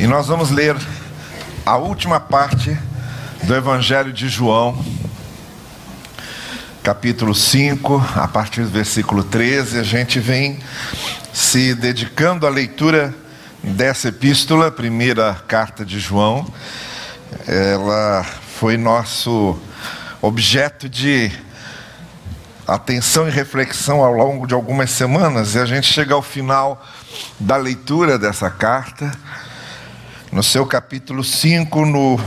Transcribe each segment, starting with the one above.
E nós vamos ler a última parte do Evangelho de João, capítulo 5, a partir do versículo 13. A gente vem se dedicando à leitura dessa epístola, primeira carta de João. Ela foi nosso objeto de atenção e reflexão ao longo de algumas semanas, e a gente chega ao final da leitura dessa carta no seu capítulo 5, no,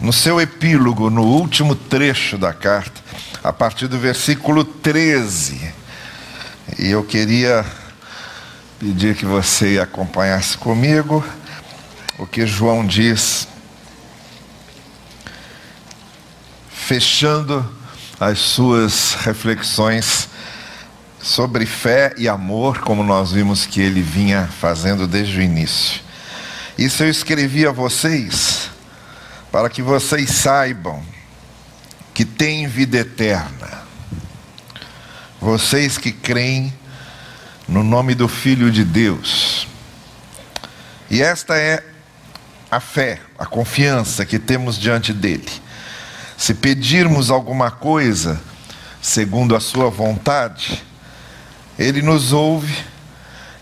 no seu epílogo, no último trecho da carta, a partir do versículo 13. E eu queria pedir que você acompanhasse comigo o que João diz, fechando as suas reflexões sobre fé e amor, como nós vimos que ele vinha fazendo desde o início. Isso eu escrevi a vocês para que vocês saibam que têm vida eterna. Vocês que creem no nome do Filho de Deus. E esta é a fé, a confiança que temos diante dele. Se pedirmos alguma coisa segundo a sua vontade, ele nos ouve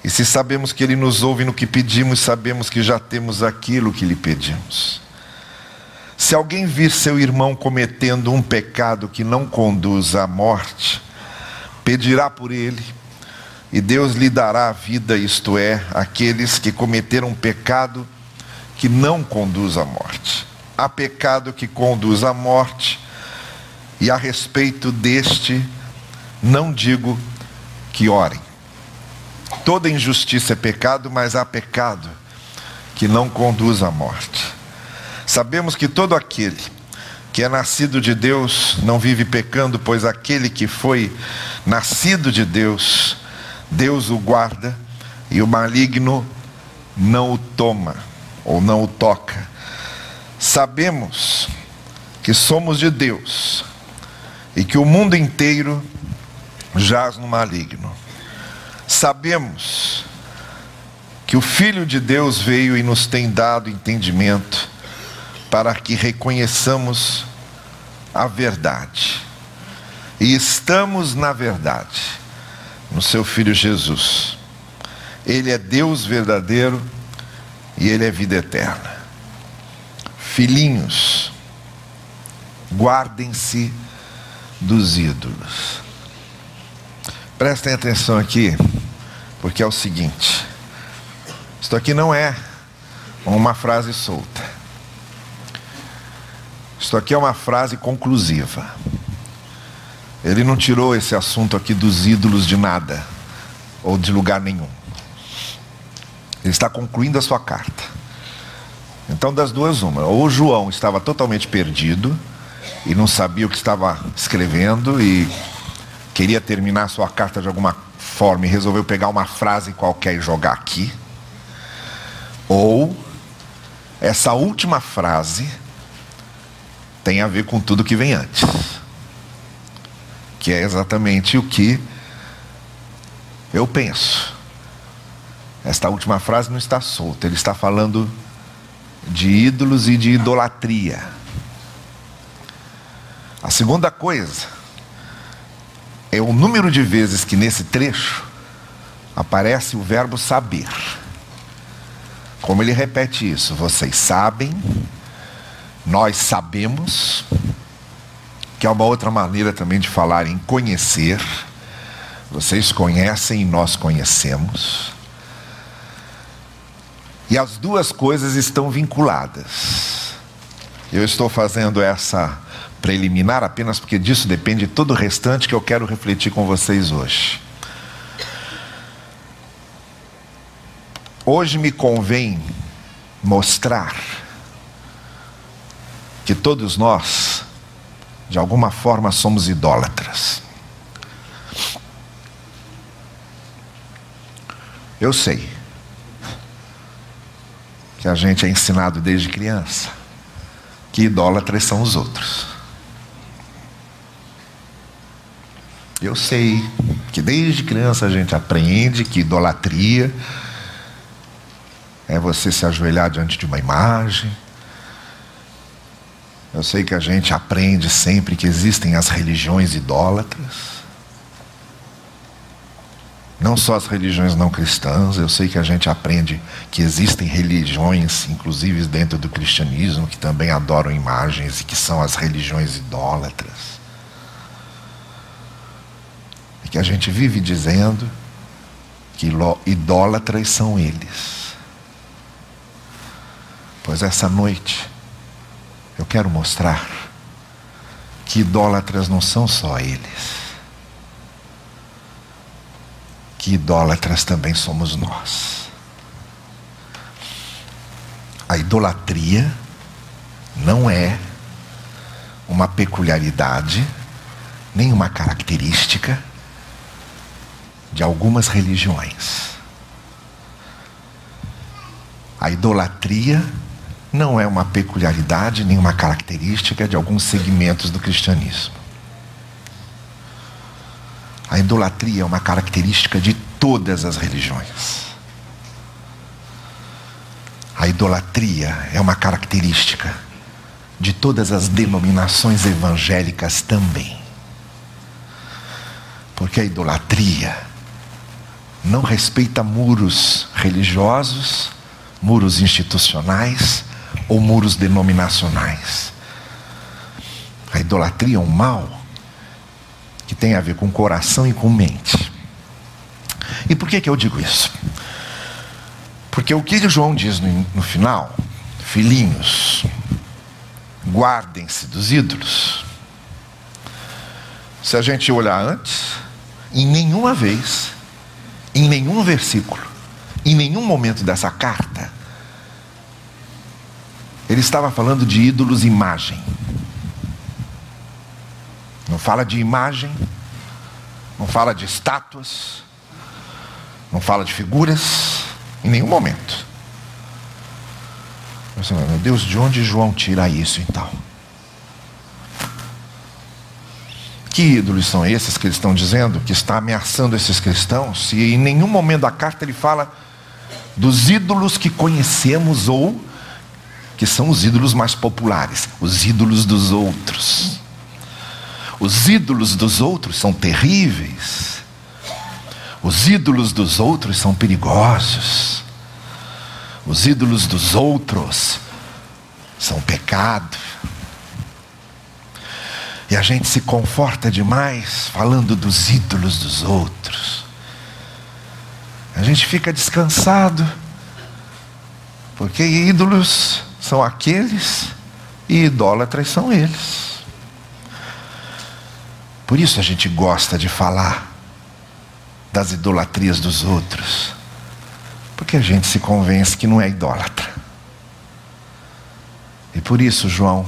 e se sabemos que Ele nos ouve no que pedimos, sabemos que já temos aquilo que lhe pedimos. Se alguém vir seu irmão cometendo um pecado que não conduz à morte, pedirá por ele, e Deus lhe dará a vida, isto é, aqueles que cometeram um pecado que não conduz à morte. Há pecado que conduz à morte, e a respeito deste, não digo que orem. Toda injustiça é pecado, mas há pecado que não conduz à morte. Sabemos que todo aquele que é nascido de Deus não vive pecando, pois aquele que foi nascido de Deus, Deus o guarda e o maligno não o toma ou não o toca. Sabemos que somos de Deus e que o mundo inteiro jaz no maligno. Sabemos que o Filho de Deus veio e nos tem dado entendimento para que reconheçamos a verdade. E estamos na verdade, no seu Filho Jesus. Ele é Deus verdadeiro e Ele é vida eterna. Filhinhos, guardem-se dos ídolos. Prestem atenção aqui porque é o seguinte: isto aqui não é uma frase solta. Isto aqui é uma frase conclusiva. Ele não tirou esse assunto aqui dos ídolos de nada, ou de lugar nenhum. Ele está concluindo a sua carta. Então, das duas, uma. Ou João estava totalmente perdido e não sabia o que estava escrevendo e queria terminar sua carta de alguma forma e resolveu pegar uma frase qualquer e jogar aqui. Ou essa última frase tem a ver com tudo que vem antes. Que é exatamente o que eu penso. Esta última frase não está solta, ele está falando de ídolos e de idolatria. A segunda coisa é o número de vezes que nesse trecho aparece o verbo saber. Como ele repete isso? Vocês sabem, nós sabemos, que é uma outra maneira também de falar em conhecer. Vocês conhecem e nós conhecemos. E as duas coisas estão vinculadas. Eu estou fazendo essa preliminar apenas porque disso depende todo o restante que eu quero refletir com vocês hoje. Hoje me convém mostrar que todos nós, de alguma forma, somos idólatras. Eu sei que a gente é ensinado desde criança que idólatras são os outros. Eu sei que desde criança a gente aprende que idolatria é você se ajoelhar diante de uma imagem. Eu sei que a gente aprende sempre que existem as religiões idólatras. Não só as religiões não cristãs, eu sei que a gente aprende que existem religiões, inclusive dentro do cristianismo, que também adoram imagens e que são as religiões idólatras. Que a gente vive dizendo que idólatras são eles. Pois essa noite eu quero mostrar que idólatras não são só eles que idólatras também somos nós. A idolatria não é uma peculiaridade, nem uma característica de algumas religiões. A idolatria não é uma peculiaridade nem uma característica de alguns segmentos do cristianismo. A idolatria é uma característica de todas as religiões. A idolatria é uma característica de todas as denominações evangélicas também. Porque a idolatria não respeita muros religiosos, muros institucionais ou muros denominacionais. A idolatria é um mal que tem a ver com coração e com mente. E por que, que eu digo isso? Porque o que João diz no, no final, filhinhos, guardem-se dos ídolos. Se a gente olhar antes, em nenhuma vez, em nenhum versículo, em nenhum momento dessa carta, ele estava falando de ídolos imagem. Não fala de imagem, não fala de estátuas, não fala de figuras, em nenhum momento. Meu Deus, de onde João tira isso então? Que ídolos são esses que eles estão dizendo que está ameaçando esses cristãos? Se em nenhum momento da carta ele fala dos ídolos que conhecemos ou que são os ídolos mais populares, os ídolos dos outros. Os ídolos dos outros são terríveis. Os ídolos dos outros são perigosos. Os ídolos dos outros são pecado. E a gente se conforta demais falando dos ídolos dos outros. A gente fica descansado, porque ídolos são aqueles e idólatras são eles. Por isso a gente gosta de falar das idolatrias dos outros. Porque a gente se convence que não é idólatra. E por isso João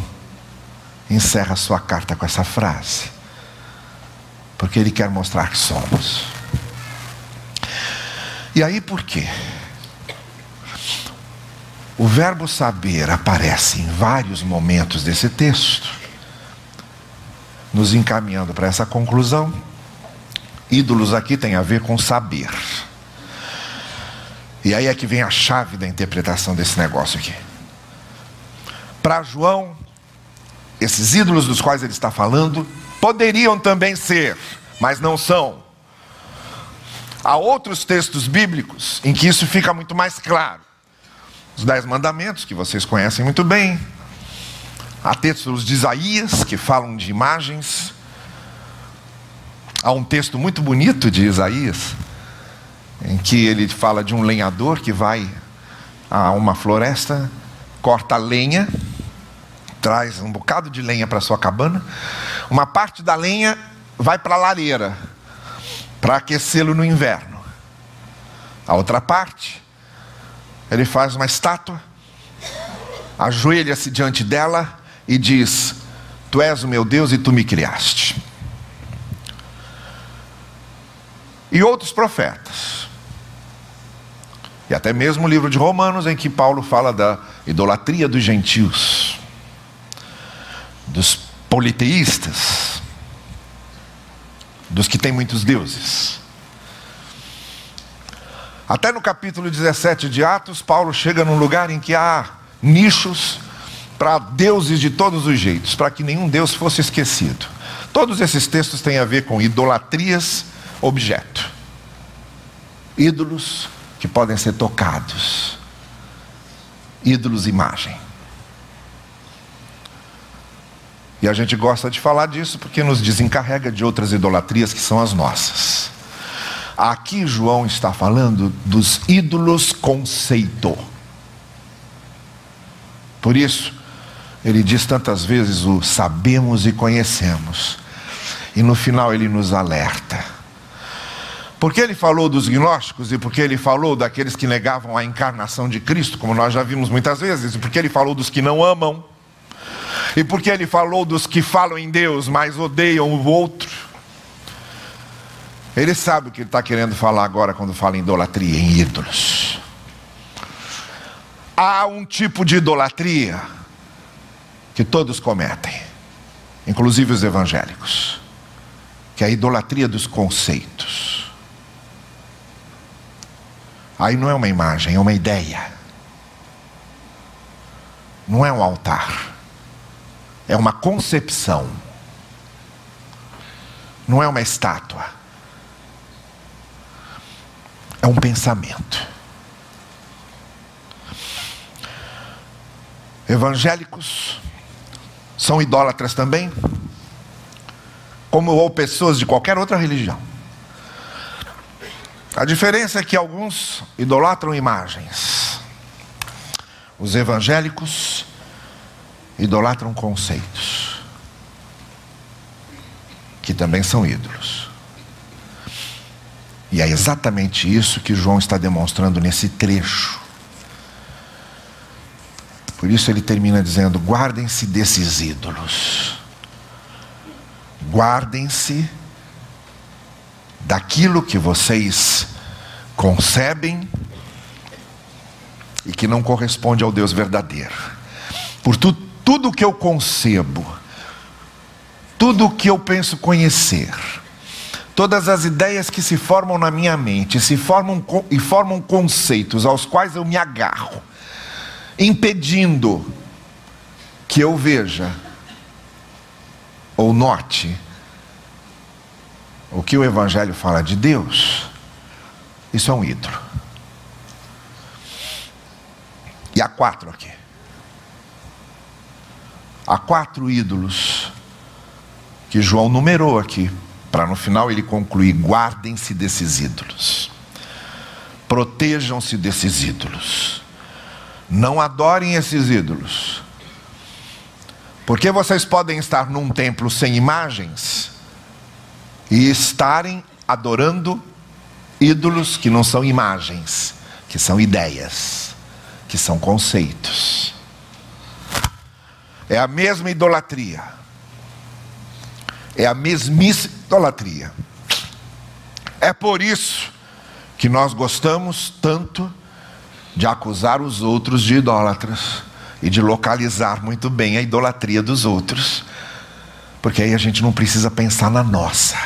encerra sua carta com essa frase. Porque ele quer mostrar que somos. E aí por quê? O verbo saber aparece em vários momentos desse texto nos encaminhando para essa conclusão. Ídolos aqui tem a ver com saber. E aí é que vem a chave da interpretação desse negócio aqui. Para João, esses ídolos dos quais ele está falando poderiam também ser, mas não são. Há outros textos bíblicos em que isso fica muito mais claro. Os Dez Mandamentos, que vocês conhecem muito bem, Há textos de Isaías que falam de imagens. Há um texto muito bonito de Isaías, em que ele fala de um lenhador que vai a uma floresta, corta lenha, traz um bocado de lenha para sua cabana. Uma parte da lenha vai para a lareira, para aquecê-lo no inverno. A outra parte, ele faz uma estátua, ajoelha-se diante dela e diz: Tu és o meu Deus e tu me criaste. E outros profetas. E até mesmo o livro de Romanos, em que Paulo fala da idolatria dos gentios, dos politeístas, dos que têm muitos deuses. Até no capítulo 17 de Atos, Paulo chega num lugar em que há nichos para deuses de todos os jeitos, para que nenhum deus fosse esquecido. Todos esses textos têm a ver com idolatrias, objeto. Ídolos que podem ser tocados. Ídolos, imagem. E a gente gosta de falar disso porque nos desencarrega de outras idolatrias que são as nossas. Aqui João está falando dos ídolos conceito. Por isso, ele diz tantas vezes o sabemos e conhecemos. E no final ele nos alerta. Porque ele falou dos gnósticos e porque ele falou daqueles que negavam a encarnação de Cristo, como nós já vimos muitas vezes, e porque ele falou dos que não amam, e porque ele falou dos que falam em Deus, mas odeiam o outro. Ele sabe o que ele está querendo falar agora quando fala em idolatria, em ídolos. Há um tipo de idolatria que todos cometem, inclusive os evangélicos, que é a idolatria dos conceitos. Aí não é uma imagem, é uma ideia. Não é um altar. É uma concepção. Não é uma estátua. É um pensamento. Evangélicos são idólatras também, como ou pessoas de qualquer outra religião. A diferença é que alguns idolatram imagens. Os evangélicos idolatram conceitos, que também são ídolos. E é exatamente isso que João está demonstrando nesse trecho. Por isso ele termina dizendo: guardem-se desses ídolos. Guardem-se daquilo que vocês concebem e que não corresponde ao Deus verdadeiro. Por tu, tudo que eu concebo, tudo que eu penso conhecer, todas as ideias que se formam na minha mente se formam e formam conceitos aos quais eu me agarro, impedindo que eu veja ou note o que o Evangelho fala de Deus, isso é um ídolo. E há quatro aqui. Há quatro ídolos que João numerou aqui, para no final ele concluir: guardem-se desses ídolos, protejam-se desses ídolos, não adorem esses ídolos, porque vocês podem estar num templo sem imagens e estarem adorando ídolos que não são imagens, que são ideias, que são conceitos. É a mesma idolatria. É a mesmíssima idolatria. É por isso que nós gostamos tanto de acusar os outros de idólatras e de localizar muito bem a idolatria dos outros, porque aí a gente não precisa pensar na nossa.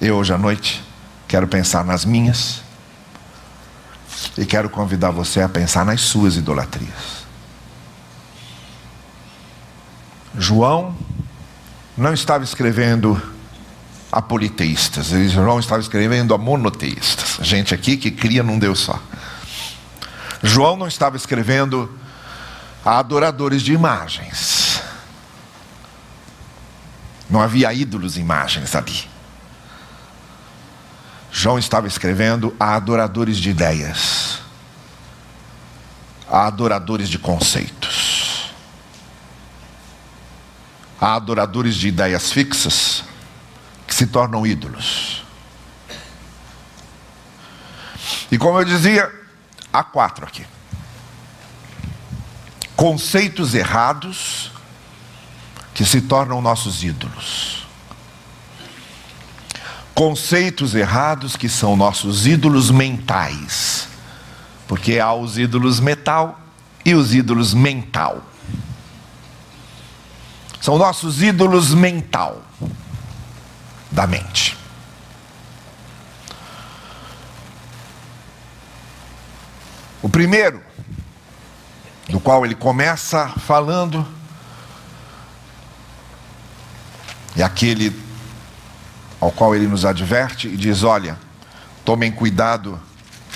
Eu hoje à noite quero pensar nas minhas e quero convidar você a pensar nas suas idolatrias. João não estava escrevendo a politeístas, João estava escrevendo a monoteístas, gente aqui que cria num Deus só. João não estava escrevendo a adoradores de imagens. Não havia ídolos imagens ali. João estava escrevendo a adoradores de ideias, a adoradores de conceitos, a adoradores de ideias fixas que se tornam ídolos. E como eu dizia, há quatro aqui: conceitos errados que se tornam nossos ídolos conceitos errados que são nossos ídolos mentais. Porque há os ídolos metal e os ídolos mental. São nossos ídolos mental da mente. O primeiro, do qual ele começa falando, é aquele ao qual ele nos adverte e diz: Olha, tomem cuidado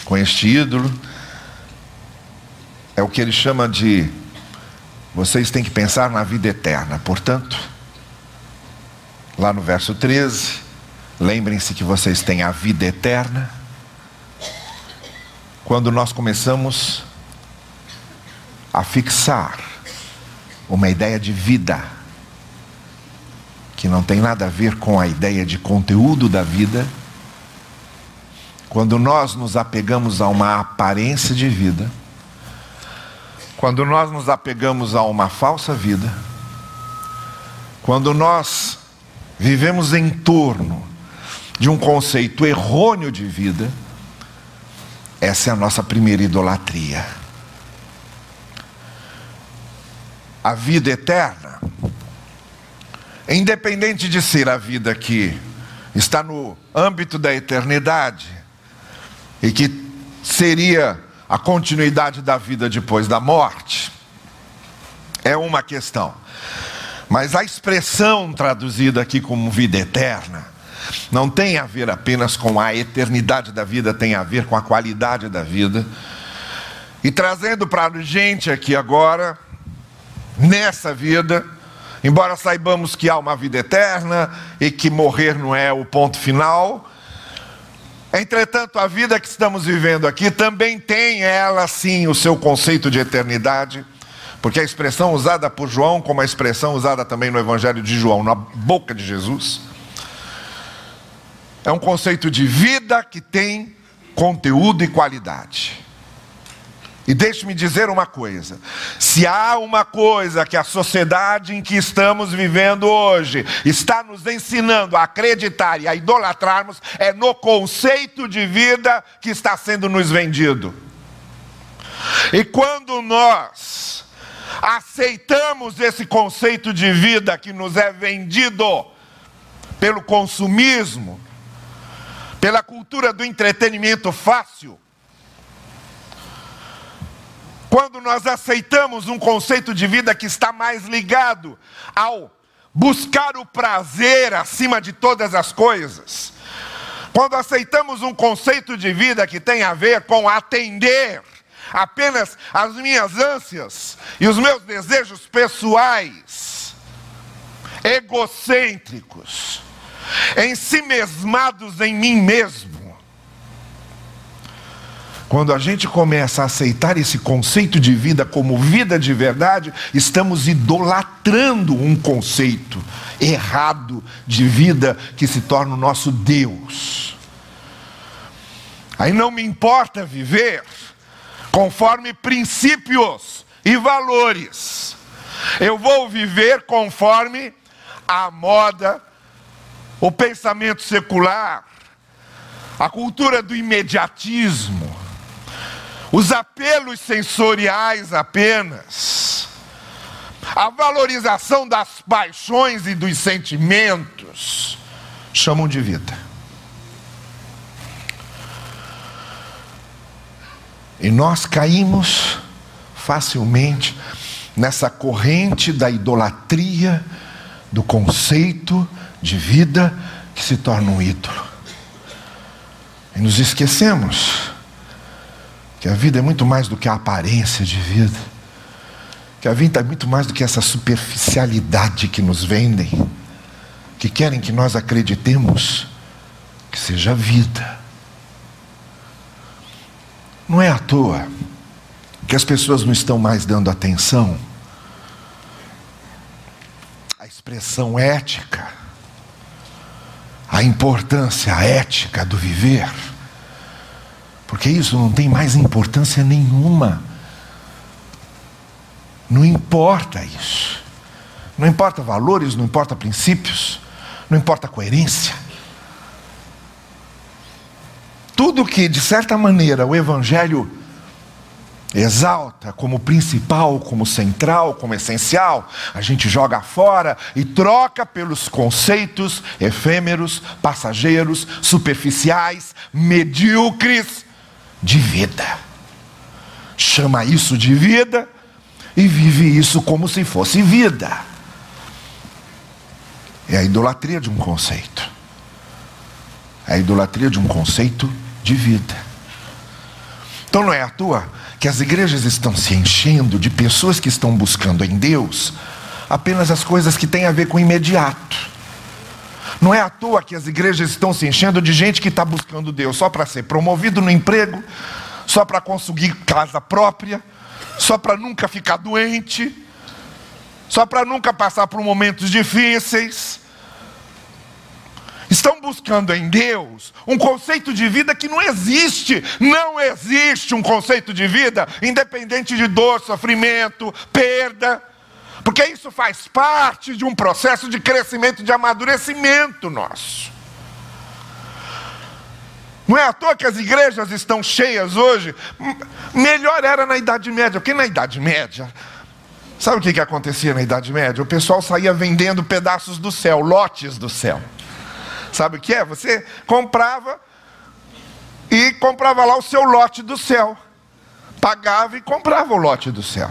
com este ídolo, é o que ele chama de vocês têm que pensar na vida eterna. Portanto, lá no verso 13, lembrem-se que vocês têm a vida eterna. Quando nós começamos a fixar uma ideia de vida, que não tem nada a ver com a ideia de conteúdo da vida, quando nós nos apegamos a uma aparência de vida, quando nós nos apegamos a uma falsa vida, quando nós vivemos em torno de um conceito errôneo de vida, essa é a nossa primeira idolatria. A vida eterna Independente de ser a vida que está no âmbito da eternidade e que seria a continuidade da vida depois da morte, é uma questão. Mas a expressão traduzida aqui como vida eterna não tem a ver apenas com a eternidade da vida, tem a ver com a qualidade da vida. E trazendo para a gente aqui agora, nessa vida, Embora saibamos que há uma vida eterna e que morrer não é o ponto final, entretanto, a vida que estamos vivendo aqui também tem ela sim o seu conceito de eternidade, porque a expressão usada por João, como a expressão usada também no Evangelho de João, na boca de Jesus, é um conceito de vida que tem conteúdo e qualidade. E deixe-me dizer uma coisa: se há uma coisa que a sociedade em que estamos vivendo hoje está nos ensinando a acreditar e a idolatrarmos, é no conceito de vida que está sendo nos vendido. E quando nós aceitamos esse conceito de vida que nos é vendido pelo consumismo, pela cultura do entretenimento fácil, quando nós aceitamos um conceito de vida que está mais ligado ao buscar o prazer acima de todas as coisas, quando aceitamos um conceito de vida que tem a ver com atender apenas as minhas ânsias e os meus desejos pessoais, egocêntricos, ensimesmados em mim mesmo, quando a gente começa a aceitar esse conceito de vida como vida de verdade, estamos idolatrando um conceito errado de vida que se torna o nosso Deus. Aí não me importa viver conforme princípios e valores. Eu vou viver conforme a moda, o pensamento secular, a cultura do imediatismo os apelos sensoriais apenas, a valorização das paixões e dos sentimentos, chamam de vida. E nós caímos facilmente nessa corrente da idolatria, do conceito de vida que se torna um ídolo. E nos esquecemos que a vida é muito mais do que a aparência de vida. Que a vida é muito mais do que essa superficialidade que nos vendem. Que querem que nós acreditemos que seja vida. Não é à toa que as pessoas não estão mais dando atenção à expressão ética, à importância ética do viver porque isso não tem mais importância nenhuma. Não importa isso. Não importa valores, não importa princípios, não importa coerência. Tudo que, de certa maneira, o Evangelho exalta como principal, como central, como essencial, a gente joga fora e troca pelos conceitos efêmeros, passageiros, superficiais, medíocres de vida. chama isso de vida e vive isso como se fosse vida. É a idolatria de um conceito. É a idolatria de um conceito de vida. Então não é à toa que as igrejas estão se enchendo de pessoas que estão buscando em Deus apenas as coisas que têm a ver com o imediato. Não é à toa que as igrejas estão se enchendo de gente que está buscando Deus só para ser promovido no emprego, só para conseguir casa própria, só para nunca ficar doente, só para nunca passar por momentos difíceis. Estão buscando em Deus um conceito de vida que não existe. Não existe um conceito de vida independente de dor, sofrimento, perda. Porque isso faz parte de um processo de crescimento, de amadurecimento nosso. Não é à toa que as igrejas estão cheias hoje. Melhor era na Idade Média, porque na Idade Média, sabe o que, que acontecia na Idade Média? O pessoal saía vendendo pedaços do céu, lotes do céu. Sabe o que é? Você comprava e comprava lá o seu lote do céu. Pagava e comprava o lote do céu.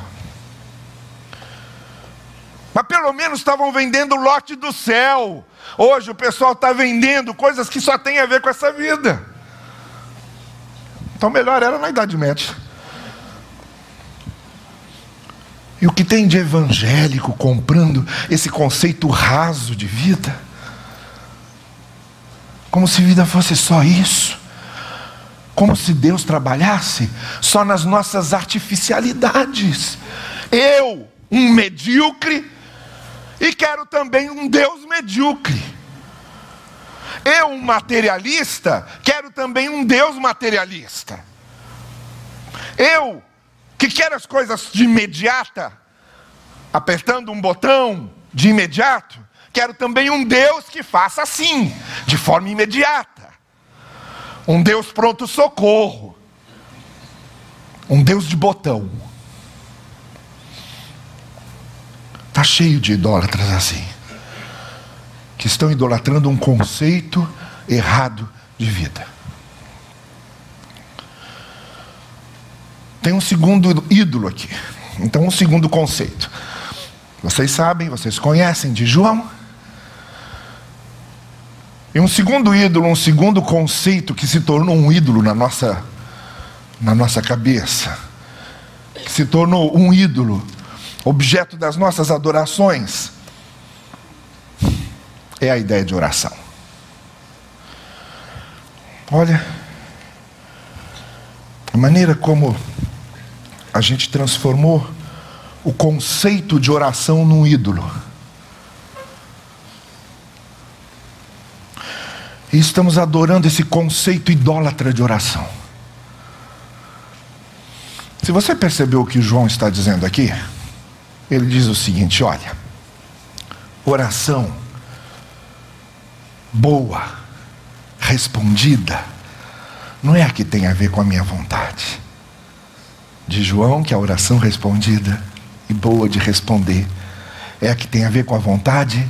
Mas pelo menos estavam vendendo lote do céu. Hoje o pessoal está vendendo coisas que só tem a ver com essa vida. Então melhor era na Idade Média. E o que tem de evangélico comprando esse conceito raso de vida? Como se vida fosse só isso. Como se Deus trabalhasse só nas nossas artificialidades. Eu, um medíocre, e quero também um Deus medíocre. Eu, um materialista, quero também um Deus materialista. Eu, que quero as coisas de imediata, apertando um botão de imediato, quero também um Deus que faça assim, de forma imediata. Um Deus pronto socorro. Um Deus de botão. Está cheio de idólatras assim, que estão idolatrando um conceito errado de vida. Tem um segundo ídolo aqui. Então, um segundo conceito. Vocês sabem, vocês conhecem de João. E um segundo ídolo, um segundo conceito que se tornou um ídolo na nossa, na nossa cabeça, que se tornou um ídolo objeto das nossas adorações, é a ideia de oração. Olha, a maneira como a gente transformou o conceito de oração num ídolo. E estamos adorando esse conceito idólatra de oração. Se você percebeu o que João está dizendo aqui, ele diz o seguinte: olha, oração boa, respondida, não é a que tem a ver com a minha vontade. De João, que a oração respondida e boa de responder é a que tem a ver com a vontade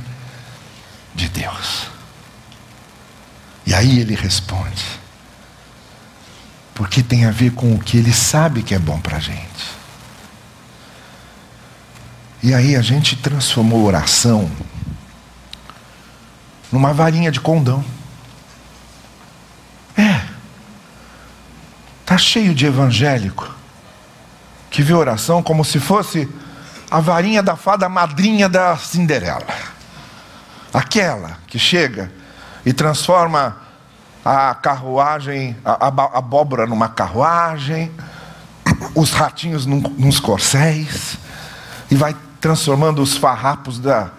de Deus. E aí ele responde, porque tem a ver com o que ele sabe que é bom para a gente. E aí a gente transformou oração numa varinha de condão. É. Tá cheio de evangélico que vê oração como se fosse a varinha da fada madrinha da Cinderela. Aquela que chega e transforma a carruagem, a, a abóbora numa carruagem, os ratinhos num, nos corcéis, e vai transformando os farrapos da,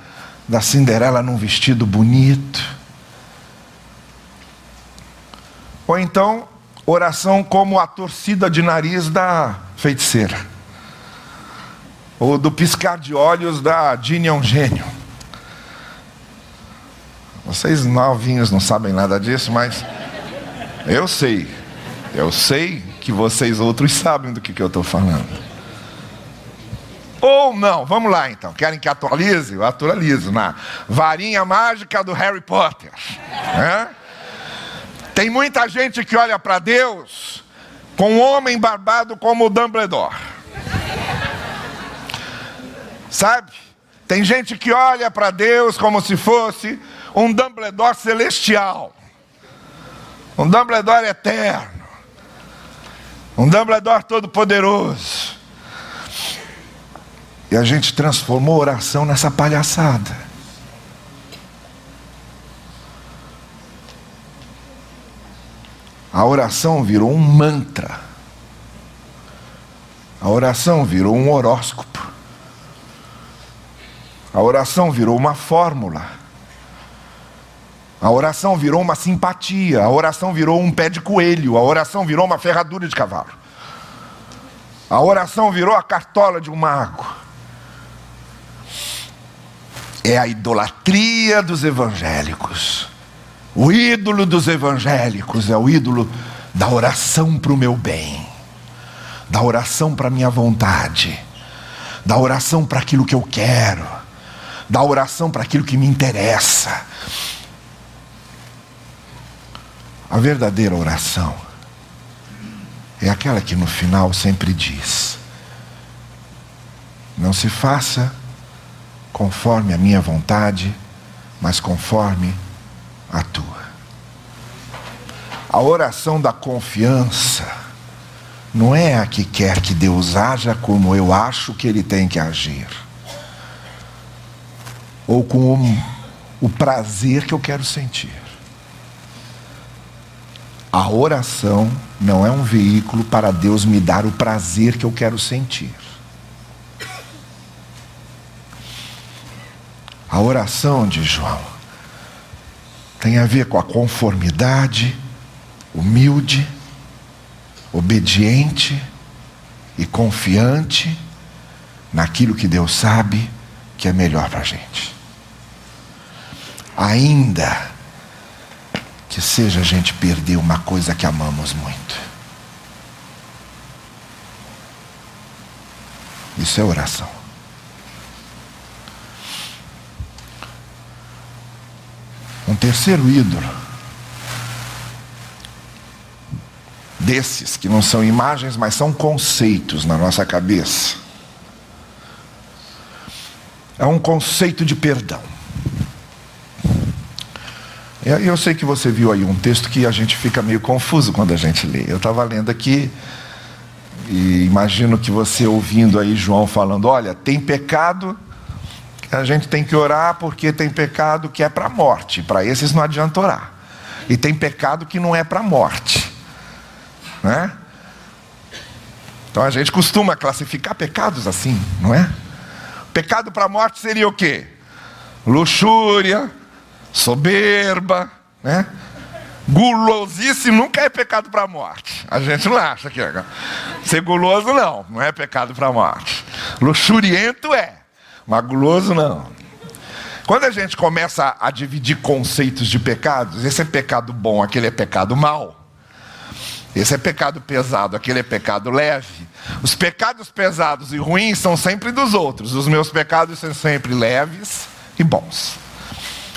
da Cinderela num vestido bonito. Ou então, oração como a torcida de nariz da feiticeira. Ou do piscar de olhos da Dini é um gênio. Vocês novinhos não sabem nada disso, mas eu sei. Eu sei que vocês outros sabem do que, que eu estou falando. Ou não, vamos lá então. Querem que atualize? Eu atualizo na varinha mágica do Harry Potter. É? Tem muita gente que olha para Deus com um homem barbado como o Dumbledore. Sabe? Tem gente que olha para Deus como se fosse um Dumbledore celestial, um Dumbledore eterno, um Dumbledore todo-poderoso. E a gente transformou a oração nessa palhaçada. A oração virou um mantra. A oração virou um horóscopo. A oração virou uma fórmula. A oração virou uma simpatia. A oração virou um pé de coelho. A oração virou uma ferradura de cavalo. A oração virou a cartola de um mago é a idolatria dos evangélicos. O ídolo dos evangélicos é o ídolo da oração para o meu bem, da oração para a minha vontade, da oração para aquilo que eu quero, da oração para aquilo que me interessa. A verdadeira oração é aquela que no final sempre diz: não se faça conforme a minha vontade, mas conforme a tua. A oração da confiança não é a que quer que Deus haja como eu acho que Ele tem que agir, ou com o, prazer que eu quero sentir. A oração não é um veículo para Deus me dar o prazer que eu quero sentir. A oração de João tem a ver com a conformidade, humilde, obediente e confiante naquilo que Deus sabe que é melhor para a gente. Ainda que seja a gente perder uma coisa que amamos muito. Isso é oração. Um terceiro ídolo, desses que não são imagens, mas são conceitos na nossa cabeça, é um conceito de perdão. Eu sei que você viu aí um texto que a gente fica meio confuso quando a gente lê. Eu estava lendo aqui e imagino que você ouvindo aí João falando: olha, tem pecado a gente tem que orar porque tem pecado que é para a morte. Para esses não adianta orar. E tem pecado que não é para a morte. Né? Então a gente costuma classificar pecados assim, não é? Pecado para a morte seria o quê? Luxúria, soberba, né? Gulosice nunca é pecado para a morte. A gente não acha que é. Ser guloso não, não é pecado para a morte. Luxuriento é. Maguloso não. Quando a gente começa a dividir conceitos de pecados, esse é pecado bom, aquele é pecado mau. Esse é pecado pesado, aquele é pecado leve. Os pecados pesados e ruins são sempre dos outros. Os meus pecados são sempre leves e bons.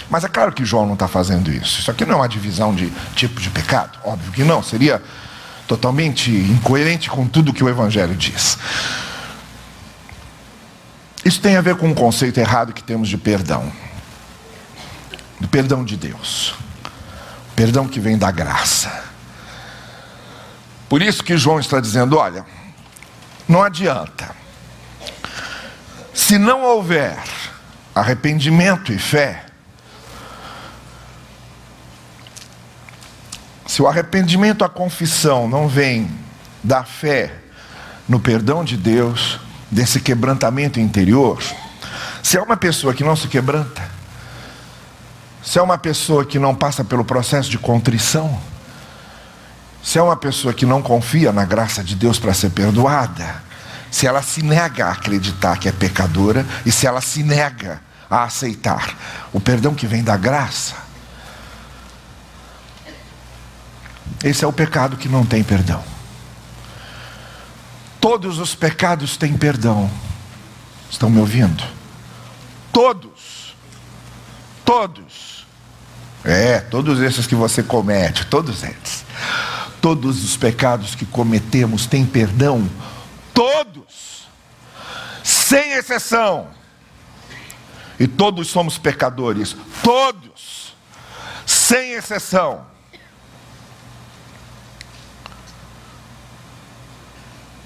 Mas é claro que João não está fazendo isso. Isso aqui não é uma divisão de tipo de pecado. Óbvio que não. Seria totalmente incoerente com tudo que o Evangelho diz. Isso tem a ver com um conceito errado que temos de perdão. Do perdão de Deus. Perdão que vem da graça. Por isso que João está dizendo: olha, não adianta. Se não houver arrependimento e fé, se o arrependimento, a confissão não vem da fé no perdão de Deus, desse quebrantamento interior, se é uma pessoa que não se quebranta, se é uma pessoa que não passa pelo processo de contrição, se é uma pessoa que não confia na graça de Deus para ser perdoada, se ela se nega a acreditar que é pecadora e se ela se nega a aceitar o perdão que vem da graça, esse é o pecado que não tem perdão. Todos os pecados têm perdão. Estão me ouvindo? Todos. Todos. É, todos esses que você comete, todos eles. Todos os pecados que cometemos têm perdão. Todos. Sem exceção. E todos somos pecadores, todos, sem exceção.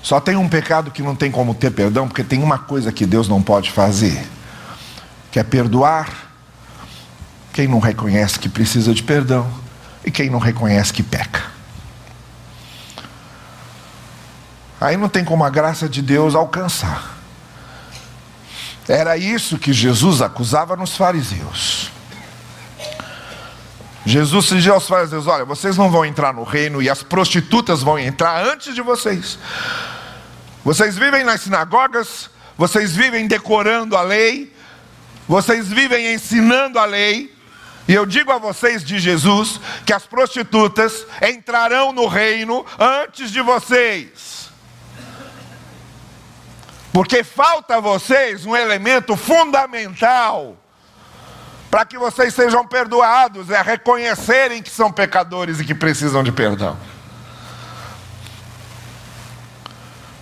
Só tem um pecado que não tem como ter perdão, porque tem uma coisa que Deus não pode fazer, que é perdoar quem não reconhece que precisa de perdão e quem não reconhece que peca. Aí não tem como a graça de Deus alcançar. Era isso que Jesus acusava nos fariseus. Jesus dizia aos fariseus: Olha, vocês não vão entrar no reino e as prostitutas vão entrar antes de vocês. Vocês vivem nas sinagogas, vocês vivem decorando a lei, vocês vivem ensinando a lei, e eu digo a vocês de Jesus que as prostitutas entrarão no reino antes de vocês. Porque falta a vocês um elemento fundamental para que vocês sejam perdoados, é reconhecerem que são pecadores e que precisam de perdão.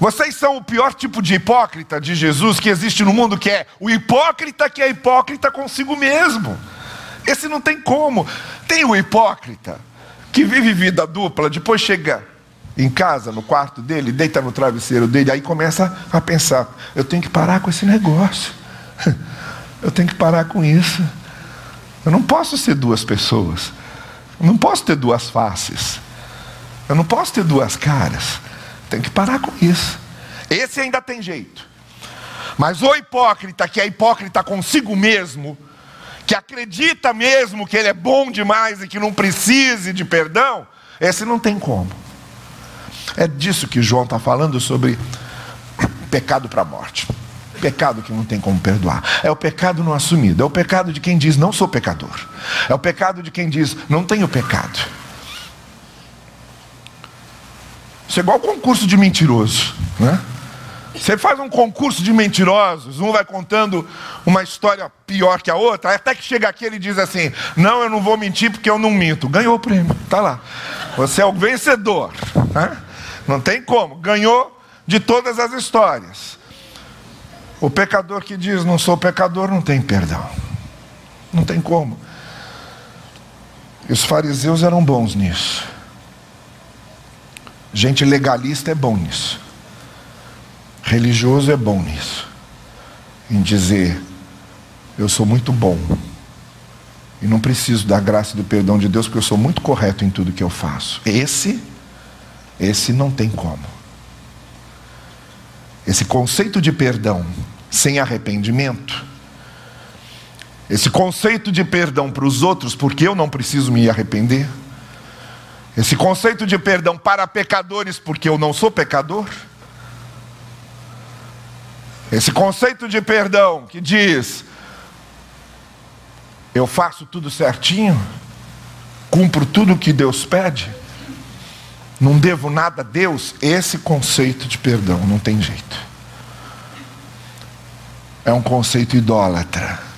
Vocês são o pior tipo de hipócrita de Jesus que existe no mundo, que é o hipócrita que é hipócrita consigo mesmo. Esse não tem como. Tem o hipócrita que vive vida dupla, depois chega em casa, no quarto dele, deita no travesseiro dele, aí começa a pensar: eu tenho que parar com esse negócio. Eu tenho que parar com isso. Eu não posso ser duas pessoas. Eu não posso ter duas faces. Eu não posso ter duas caras. Tem que parar com isso. Esse ainda tem jeito. Mas o hipócrita, que é hipócrita consigo mesmo, que acredita mesmo que ele é bom demais e que não precise de perdão, esse não tem como. É disso que João está falando sobre pecado para a morte. Pecado que não tem como perdoar. É o pecado não assumido. É o pecado de quem diz não sou pecador. É o pecado de quem diz não tenho pecado. Isso é igual concurso de mentiroso, né? Você faz um concurso de mentirosos, um vai contando uma história pior que a outra, até que chega aqui ele diz assim: Não, eu não vou mentir porque eu não minto. Ganhou o prêmio, tá lá. Você é o vencedor. Né? Não tem como, ganhou de todas as histórias. O pecador que diz não sou pecador não tem perdão. Não tem como. E os fariseus eram bons nisso. Gente legalista é bom nisso. Religioso é bom nisso. Em dizer, eu sou muito bom. E não preciso da graça e do perdão de Deus, porque eu sou muito correto em tudo que eu faço. Esse, esse não tem como. Esse conceito de perdão sem arrependimento, esse conceito de perdão para os outros, porque eu não preciso me arrepender, esse conceito de perdão para pecadores, porque eu não sou pecador. Esse conceito de perdão que diz: eu faço tudo certinho, cumpro tudo o que Deus pede, não devo nada a Deus. Esse conceito de perdão não tem jeito. É um conceito idólatra.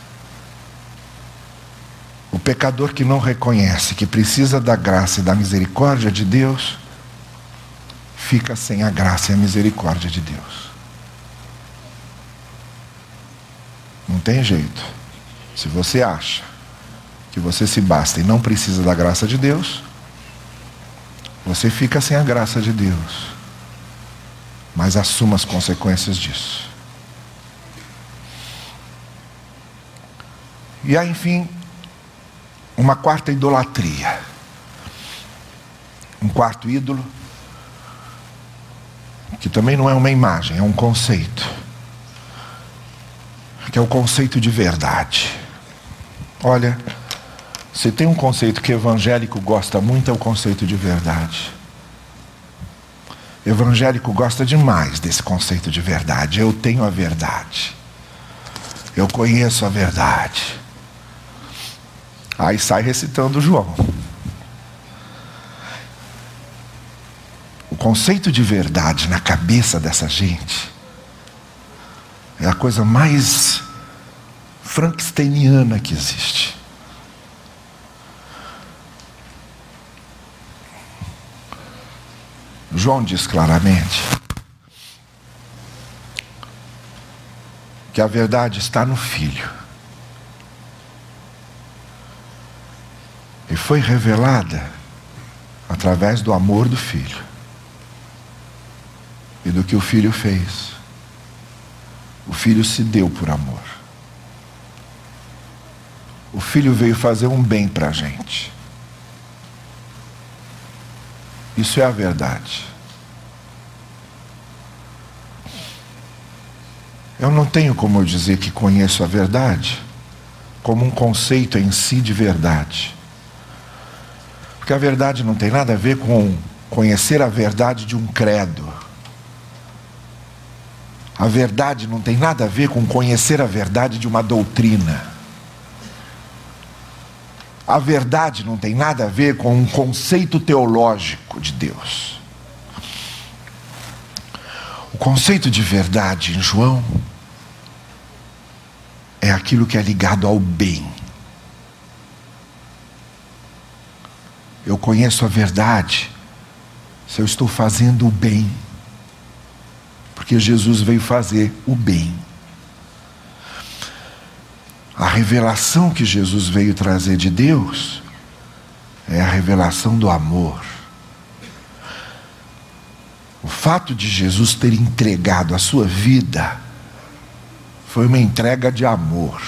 O pecador que não reconhece que precisa da graça e da misericórdia de Deus, fica sem a graça e a misericórdia de Deus. Não tem jeito. Se você acha que você se basta e não precisa da graça de Deus, você fica sem a graça de Deus. Mas assuma as consequências disso. E aí, enfim, uma quarta idolatria. Um quarto ídolo, que também não é uma imagem, é um conceito. Que é o conceito de verdade. Olha, se tem um conceito que evangélico gosta muito, é o conceito de verdade. Evangélico gosta demais desse conceito de verdade. Eu tenho a verdade. Eu conheço a verdade. Aí sai recitando João. O conceito de verdade na cabeça dessa gente é a coisa mais frankensteiniana que existe. João diz claramente que a verdade está no Filho. Foi revelada através do amor do filho e do que o filho fez. O filho se deu por amor. O filho veio fazer um bem para a gente. Isso é a verdade. Eu não tenho como eu dizer que conheço a verdade como um conceito em si de verdade. Porque a verdade não tem nada a ver com conhecer a verdade de um credo. A verdade não tem nada a ver com conhecer a verdade de uma doutrina. A verdade não tem nada a ver com um conceito teológico de Deus. O conceito de verdade em João é aquilo que é ligado ao bem. Eu conheço a verdade se eu estou fazendo o bem, porque Jesus veio fazer o bem. A revelação que Jesus veio trazer de Deus é a revelação do amor. O fato de Jesus ter entregado a sua vida foi uma entrega de amor.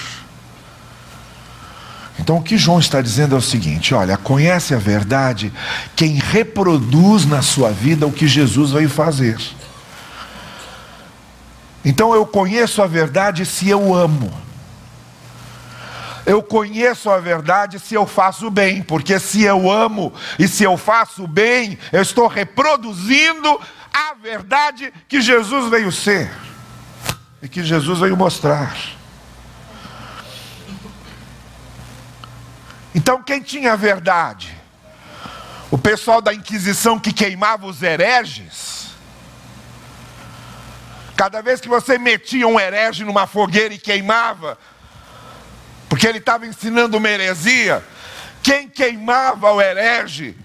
Então o que João está dizendo é o seguinte: olha, conhece a verdade quem reproduz na sua vida o que Jesus veio fazer. Então eu conheço a verdade se eu amo. Eu conheço a verdade se eu faço bem, porque se eu amo e se eu faço bem, eu estou reproduzindo a verdade que Jesus veio ser e que Jesus veio mostrar. Então, quem tinha a verdade? O pessoal da Inquisição que queimava os hereges. Cada vez que você metia um herege numa fogueira e queimava, porque ele estava ensinando uma heresia. Quem queimava o herege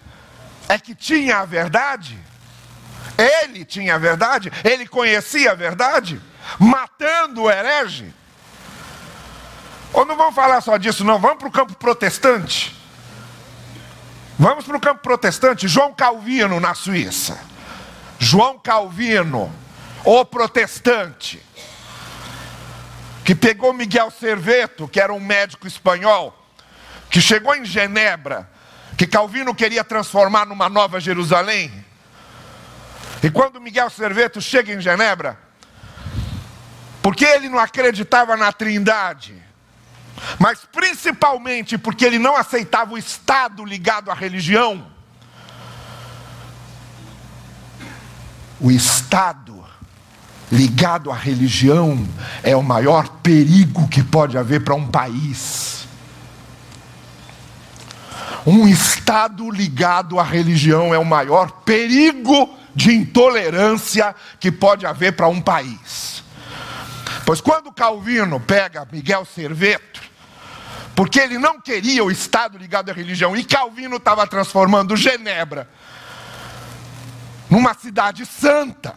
é que tinha a verdade. Ele tinha a verdade, ele conhecia a verdade, matando o herege. Ou não vamos falar só disso, não, vamos para o campo protestante. Vamos para o campo protestante, João Calvino na Suíça. João Calvino, o protestante que pegou Miguel Serveto, que era um médico espanhol, que chegou em Genebra, que Calvino queria transformar numa nova Jerusalém. E quando Miguel Serveto chega em Genebra, porque ele não acreditava na Trindade, mas principalmente porque ele não aceitava o Estado ligado à religião, o Estado ligado à religião é o maior perigo que pode haver para um país. Um Estado ligado à religião é o maior perigo de intolerância que pode haver para um país. Pois quando Calvino pega Miguel Serveto, porque ele não queria o Estado ligado à religião, e Calvino estava transformando Genebra numa cidade santa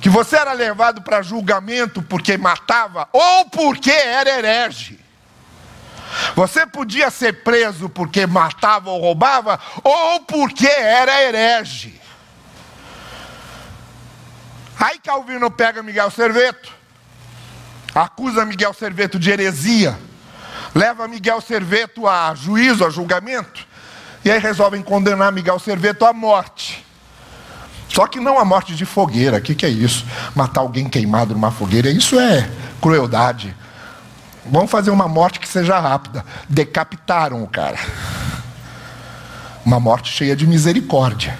que você era levado para julgamento porque matava ou porque era herege. Você podia ser preso porque matava ou roubava ou porque era herege. Aí Calvino pega Miguel Serveto, acusa Miguel Serveto de heresia, leva Miguel Serveto a juízo, a julgamento, e aí resolvem condenar Miguel Serveto à morte. Só que não a morte de fogueira. O que, que é isso? Matar alguém queimado numa fogueira. Isso é crueldade. Vamos fazer uma morte que seja rápida. Decapitaram o cara. Uma morte cheia de misericórdia.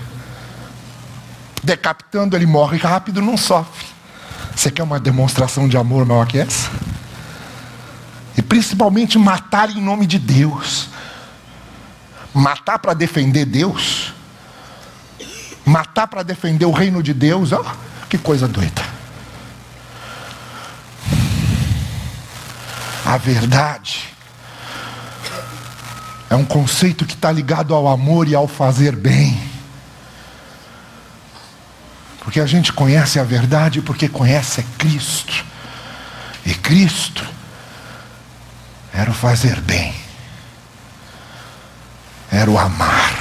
Decapitando, ele morre rápido, não sofre. Você quer uma demonstração de amor maior que essa? E principalmente matar em nome de Deus. Matar para defender Deus matar para defender o reino de Deus, ó, que coisa doida. A verdade é um conceito que está ligado ao amor e ao fazer bem. Porque a gente conhece a verdade porque conhece Cristo. E Cristo era o fazer bem. era o amar.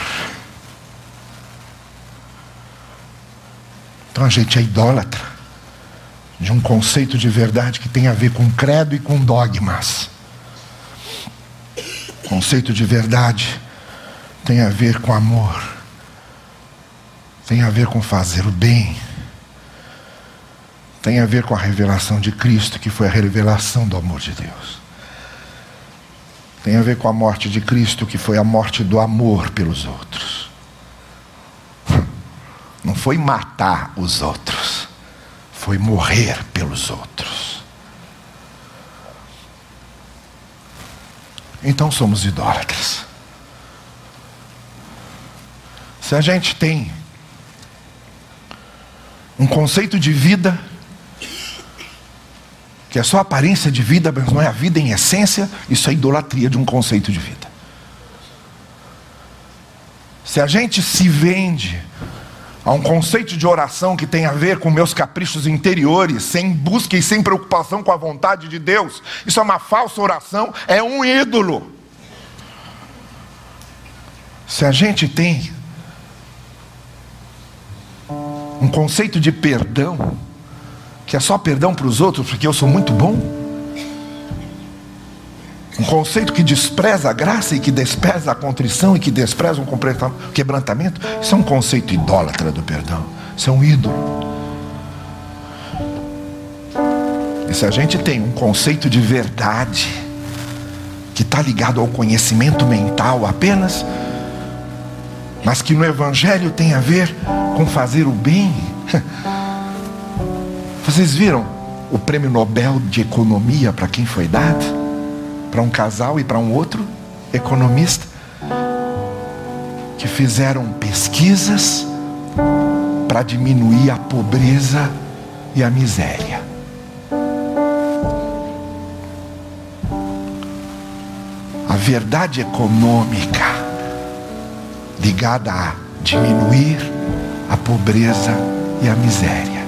Então a gente é idólatra de um conceito de verdade que tem a ver com credo e com dogmas. Conceito de verdade tem a ver com amor, tem a ver com fazer o bem, tem a ver com a revelação de Cristo, que foi a revelação do amor de Deus. Tem a ver com a morte de Cristo, que foi a morte do amor pelos outros. Não foi matar os outros, foi morrer pelos outros. Então somos idólatras. Se a gente tem um conceito de vida que é só aparência de vida, mas não é a vida em essência, isso é idolatria de um conceito de vida. Se a gente se vende a um conceito de oração que tem a ver com meus caprichos interiores, sem busca e sem preocupação com a vontade de Deus, isso é uma falsa oração, é um ídolo. Se a gente tem um conceito de perdão, que é só perdão para os outros porque eu sou muito bom? Um conceito que despreza a graça e que despreza a contrição e que despreza um quebrantamento? Isso é um conceito idólatra do perdão. Isso é um ídolo. E se a gente tem um conceito de verdade que está ligado ao conhecimento mental apenas, mas que no Evangelho tem a ver com fazer o bem, Vocês viram o prêmio Nobel de Economia para quem foi dado? Para um casal e para um outro economista que fizeram pesquisas para diminuir a pobreza e a miséria. A verdade econômica ligada a diminuir a pobreza e a miséria.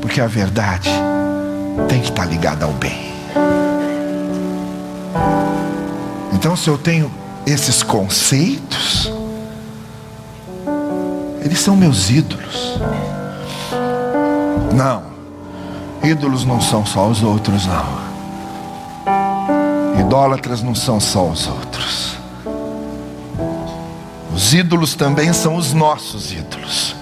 Porque a verdade tem que estar ligada ao bem. Então, se eu tenho esses conceitos, eles são meus ídolos. Não, ídolos não são só os outros, não. Idólatras não são só os outros. Os ídolos também são os nossos ídolos.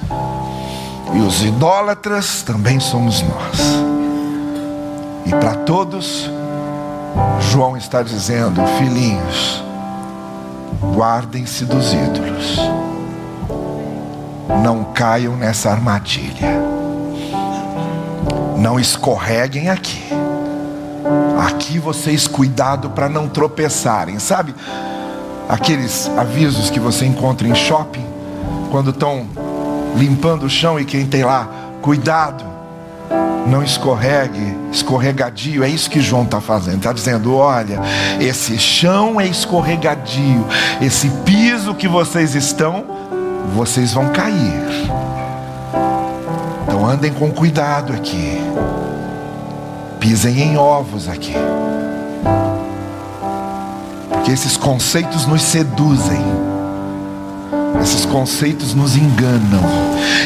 E os idólatras também somos nós. E para todos, João está dizendo: filhinhos, guardem-se dos ídolos. Não caiam nessa armadilha. Não escorreguem aqui. Aqui vocês cuidado para não tropeçarem, sabe? Aqueles avisos que você encontra em shopping quando estão limpando o chão e quem tem lá, cuidado, não escorregue, escorregadio. É isso que João está fazendo. Está dizendo: olha, esse chão é escorregadio, esse piso que vocês estão, vocês vão cair. Então andem com cuidado aqui. Pisem em ovos aqui. Porque esses conceitos nos seduzem. Esses conceitos nos enganam.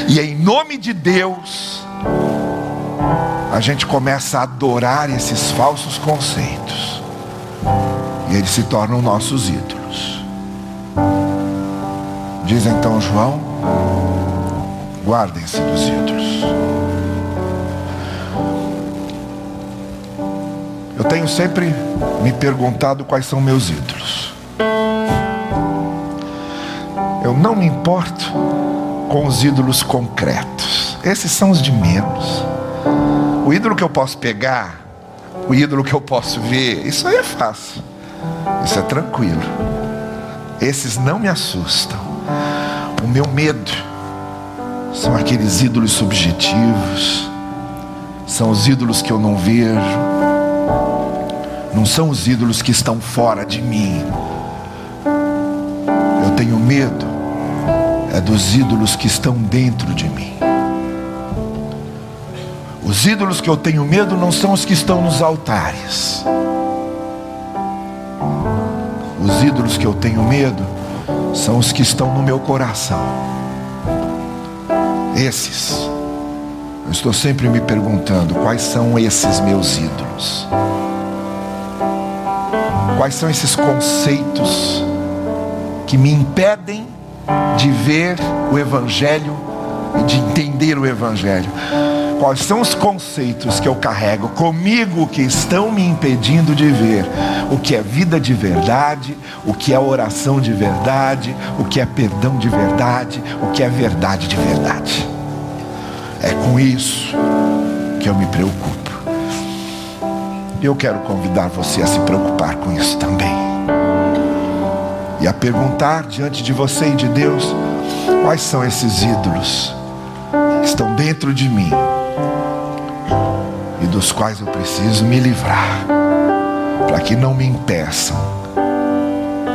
E em nome de Deus, a gente começa a adorar esses falsos conceitos. E eles se tornam nossos ídolos. Diz então João: guardem-se dos ídolos. Eu tenho sempre me perguntado quais são meus ídolos. Eu não me importo com os ídolos concretos. Esses são os de menos. O ídolo que eu posso pegar, o ídolo que eu posso ver, isso aí é fácil. Isso é tranquilo. Esses não me assustam. O meu medo são aqueles ídolos subjetivos. São os ídolos que eu não vejo. Não são os ídolos que estão fora de mim. Eu tenho medo é dos ídolos que estão dentro de mim. Os ídolos que eu tenho medo não são os que estão nos altares. Os ídolos que eu tenho medo são os que estão no meu coração. Esses. Eu estou sempre me perguntando quais são esses meus ídolos. Quais são esses conceitos que me impedem de ver o Evangelho e de entender o Evangelho? Quais são os conceitos que eu carrego comigo que estão me impedindo de ver o que é vida de verdade, o que é oração de verdade, o que é perdão de verdade, o que é verdade de verdade? É com isso que eu me preocupo. Eu quero convidar você a se preocupar com isso também. E a perguntar diante de você e de Deus: quais são esses ídolos que estão dentro de mim e dos quais eu preciso me livrar, para que não me impeçam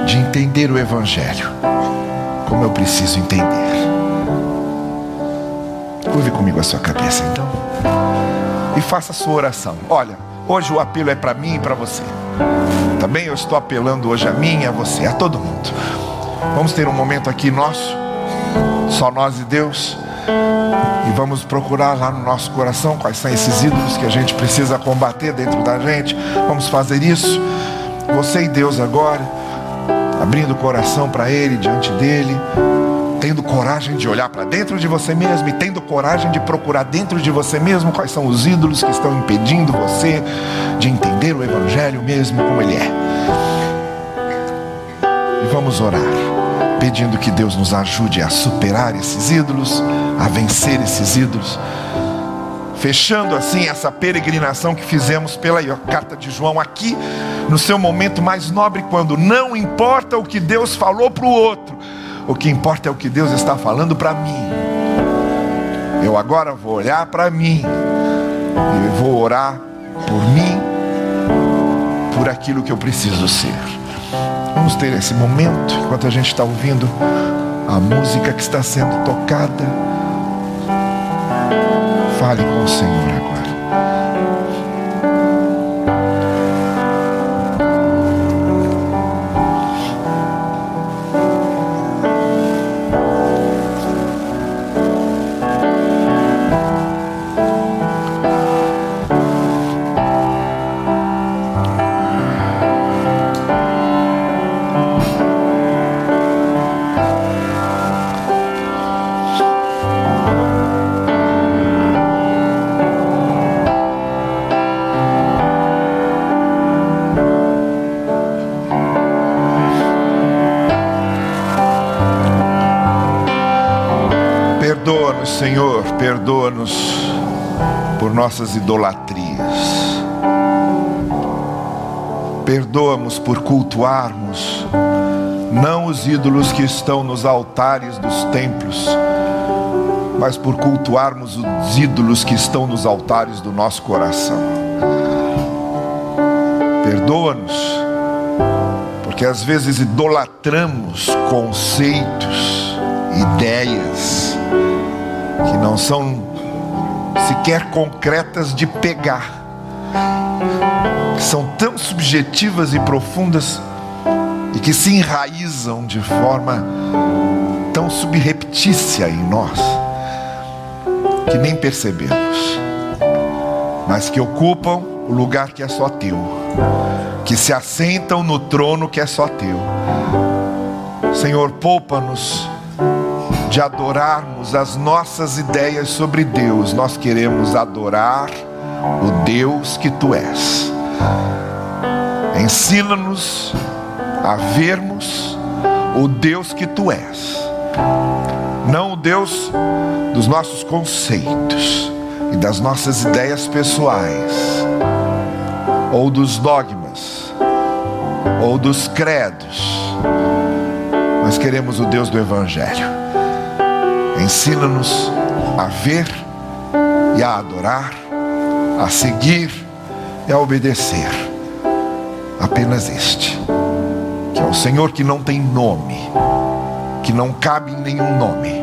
de entender o Evangelho como eu preciso entender. Curve comigo a sua cabeça então e faça a sua oração. Olha, hoje o apelo é para mim e para você. Também eu estou apelando hoje a mim e a você, a todo mundo. Vamos ter um momento aqui nosso, só nós e Deus. E vamos procurar lá no nosso coração quais são esses ídolos que a gente precisa combater dentro da gente. Vamos fazer isso. Você e Deus agora, abrindo o coração para Ele, diante dEle, tendo coragem de olhar para dentro de você mesmo e tendo coragem de procurar dentro de você mesmo quais são os ídolos que estão impedindo você de entender o Evangelho mesmo como ele é. E vamos orar, pedindo que Deus nos ajude a superar esses ídolos, a vencer esses ídolos. Fechando assim essa peregrinação que fizemos pela carta de João aqui, no seu momento mais nobre, quando não importa o que Deus falou para o outro, o que importa é o que Deus está falando para mim. Eu agora vou olhar para mim e vou orar por mim, por aquilo que eu preciso ser. Vamos ter esse momento enquanto a gente está ouvindo a música que está sendo tocada. Fale com o Senhor nossas idolatrias. Perdoa-nos por cultuarmos não os ídolos que estão nos altares dos templos, mas por cultuarmos os ídolos que estão nos altares do nosso coração. Perdoa-nos, porque às vezes idolatramos conceitos, ideias, que não são sequer concretas de pegar, são tão subjetivas e profundas e que se enraizam de forma tão subreptícia em nós que nem percebemos, mas que ocupam o lugar que é só teu, que se assentam no trono que é só teu. Senhor, poupa-nos de adorarmos as nossas ideias sobre Deus, nós queremos adorar o Deus que tu és. Ensina-nos a vermos o Deus que tu és, não o Deus dos nossos conceitos e das nossas ideias pessoais, ou dos dogmas, ou dos credos. Nós queremos o Deus do Evangelho. Ensina-nos a ver e a adorar, a seguir e a obedecer. Apenas este, que é o Senhor que não tem nome, que não cabe em nenhum nome,